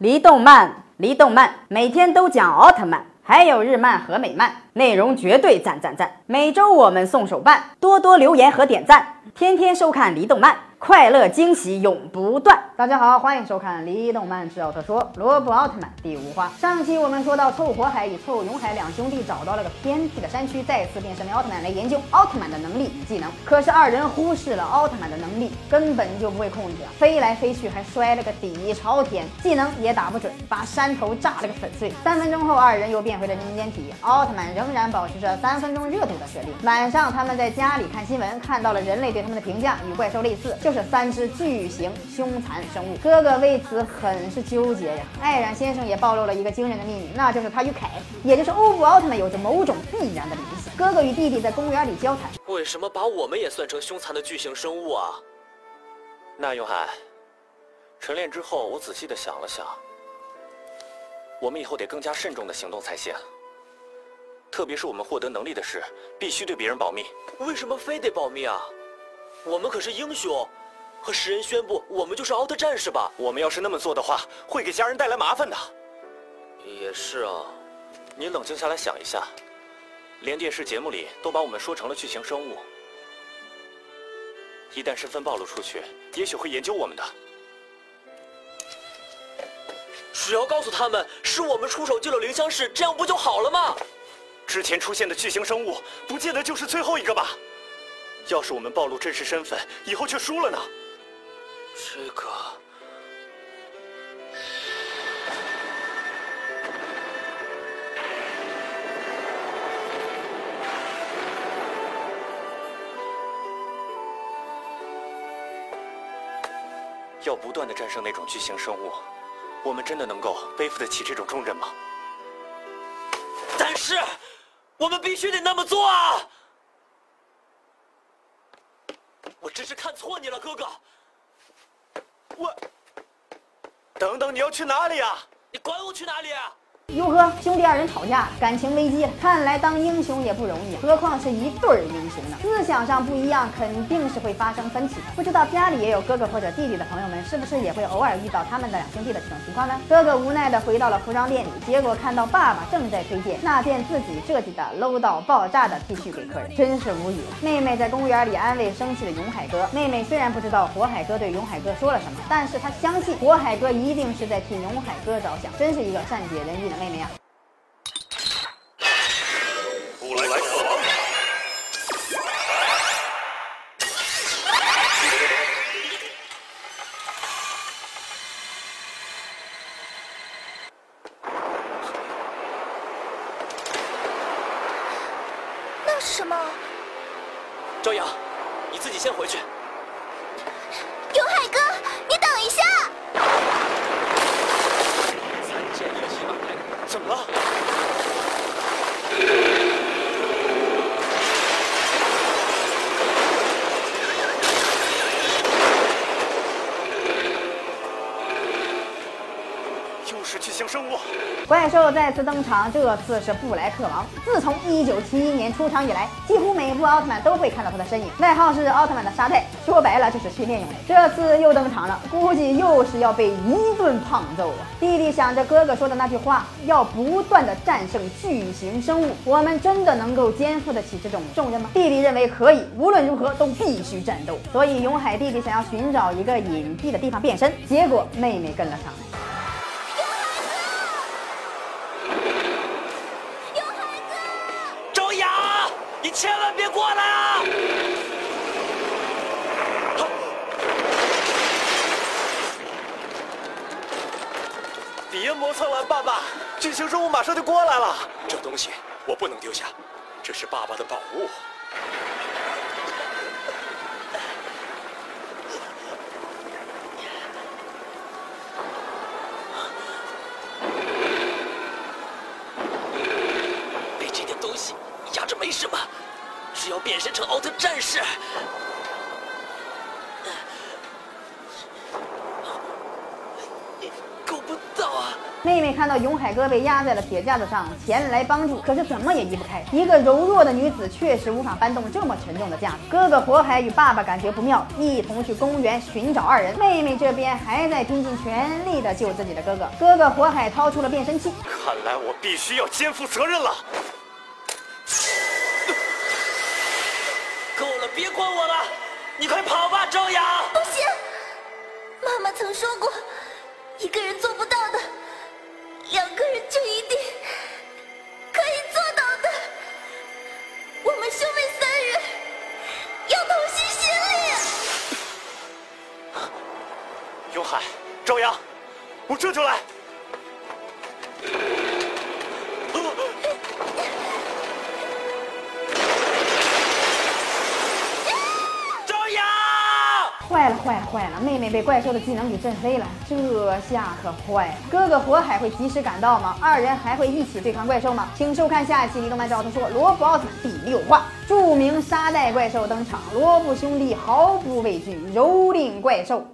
离动漫，离动漫，每天都讲奥特曼，还有日漫和美漫，内容绝对赞赞赞。每周我们送手办，多多留言和点赞，天天收看离动漫。快乐惊喜永不断。大家好，欢迎收看《离动漫之奥特说》罗布奥特曼第五话。上期我们说到，凑火海与凑永海两兄弟找到了个偏僻的山区，再次变身为奥特曼来研究奥特曼的能力与技能。可是二人忽视了奥特曼的能力根本就不会控制，飞来飞去还摔了个底朝天，技能也打不准，把山头炸了个粉碎。三分钟后，二人又变回了人间体，奥特曼仍然保持着三分钟热度的设定。晚上，他们在家里看新闻，看到了人类对他们的评价与怪兽类似。就是三只巨型凶残生物，哥哥为此很是纠结呀。艾然先生也暴露了一个惊人的秘密，那就是他与凯，也就是欧布奥特曼有着某种必然的联系。哥哥与弟弟在公园里交谈，为什么把我们也算成凶残的巨型生物啊？那永海，晨练之后，我仔细的想了想，我们以后得更加慎重的行动才行。特别是我们获得能力的事，必须对别人保密。为什么非得保密啊？我们可是英雄，和世人宣布我们就是奥特战士吧？我们要是那么做的话，会给家人带来麻烦的。也是啊，你冷静下来想一下，连电视节目里都把我们说成了巨型生物，一旦身份暴露出去，也许会研究我们的。只要告诉他们是我们出手救了凌香氏，这样不就好了吗？之前出现的巨型生物，不见得就是最后一个吧？要是我们暴露真实身份，以后却输了呢？这个要不断的战胜那种巨型生物，我们真的能够背负得起这种重任吗？但是，我们必须得那么做啊！我真是看错你了，哥哥。我，等等，你要去哪里啊？你管我去哪里？哟呵，兄弟二人吵架，感情危机，看来当英雄也不容易，何况是一对儿英雄呢？思想上不一样，肯定是会发生分歧的。不知道家里也有哥哥或者弟弟的朋友们，是不是也会偶尔遇到他们的两兄弟的这种情况呢？哥哥无奈的回到了服装店里，结果看到爸爸正在推荐那件自己设计的 low 到爆炸的 T 恤给客人，真是无语了。妹妹在公园里安慰生气的永海哥，妹妹虽然不知道火海哥对永海哥说了什么，但是她相信火海哥一定是在替永海哥着想，真是一个善解人意的妹妹啊。布莱克王，那是什么？朝阳，你自己先回去。怪兽再次登场，这次是布莱克王。自从1971年出场以来，几乎每部奥特曼都会看到他的身影，外号是奥特曼的沙袋，说白了就是训练用的。这次又登场了，估计又是要被一顿胖揍啊！弟弟想着哥哥说的那句话，要不断的战胜巨型生物，我们真的能够肩负得起这种重任吗？弟弟认为可以，无论如何都必须战斗。所以永海弟弟想要寻找一个隐蔽的地方变身，结果妹妹跟了上来。爸爸！巨型生物马上就过来了。这东西我不能丢下，这是爸爸的宝物。被这点东西压着没什么，只要变身成奥特战士。够不到啊！妹妹看到永海哥被压在了铁架子上，前来帮助，可是怎么也移不开。一个柔弱的女子确实无法搬动这么沉重的架子。哥哥火海与爸爸感觉不妙，一同去公园寻找二人。妹妹这边还在拼尽全力的救自己的哥哥。哥哥火海掏出了变身器，看来我必须要肩负责任了。够了，别管我了，你快跑吧，朝阳！不行，妈妈曾说过，一个人做不到的，两个人就一定可以做到的。我们兄妹三人要同心协力。永海，朝阳，我这就来。坏了坏了坏了！妹妹被怪兽的技能给震飞了，这下可坏了。哥哥火海会及时赶到吗？二人还会一起对抗怪兽吗？请收看下一期《离动漫照》说罗布奥特曼第六话，著名沙袋怪兽登场，罗布兄弟毫不畏惧，蹂躏怪兽。